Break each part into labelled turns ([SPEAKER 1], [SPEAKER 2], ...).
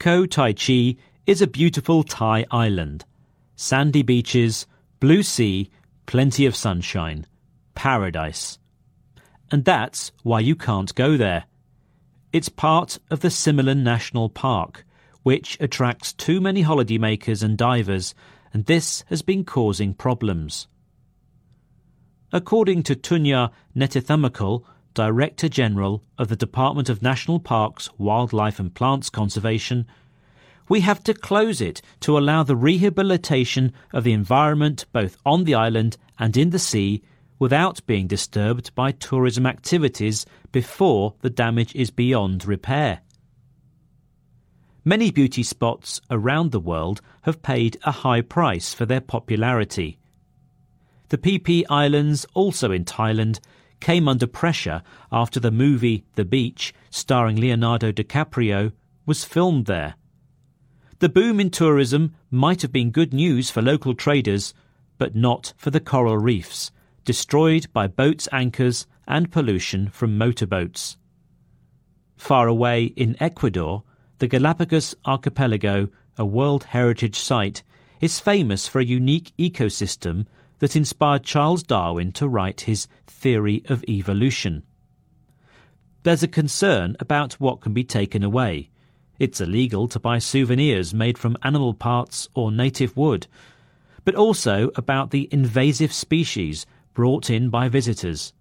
[SPEAKER 1] Koh Tachai is a beautiful Thai island. Sandy beaches, blue sea, plenty of sunshine. Paradise. And that's why you can't go there. It's part of the Similan National Park, which attracts too many holidaymakers and divers, and this has been causing problems. According to Tunya Netithammakul, Director General of the Department of National Parks, Wildlife and Plants Conservation, we have to close it to allow the rehabilitation of the environment both on the island and in the sea without being disturbed by tourism activities before the damage is beyond repair. Many beauty spots around the world have paid a high price for their popularity. The Phi Islands, also in Thailand, came under pressure after the movie The Beach, starring Leonardo DiCaprio, was filmed there. The boom in tourism might have been good news for local traders, but not for the coral reefs, destroyed by boats' anchors and pollution from motorboats. Far away in Ecuador, the Galapagos Archipelago, a World Heritage Site, is famous for a unique ecosystem that inspired Charles Darwin to write his Theory of Evolution. There's a concern about what can be taken away. It's illegal to buy souvenirs made from animal parts or native wood, but also about the invasive species brought in by visitors.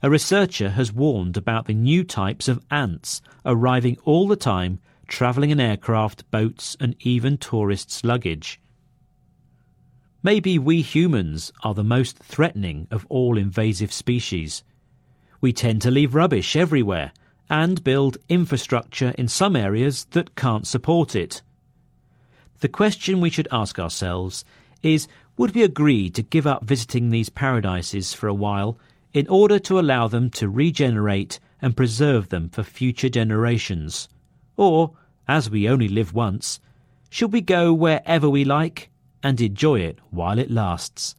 [SPEAKER 1] A researcher has warned about the new types of ants arriving all the time, travelling in aircraft, boats, and even tourists' luggage. Maybe we humans are the most threatening of all invasive species. We tend to leave rubbish everywhere and build infrastructure in some areas that can't support it. The question we should ask ourselves is would we agree to give up visiting these paradises for a while in order to allow them to regenerate and preserve them for future generations? Or, as we only live once, should we go wherever we like and enjoy it while it lasts.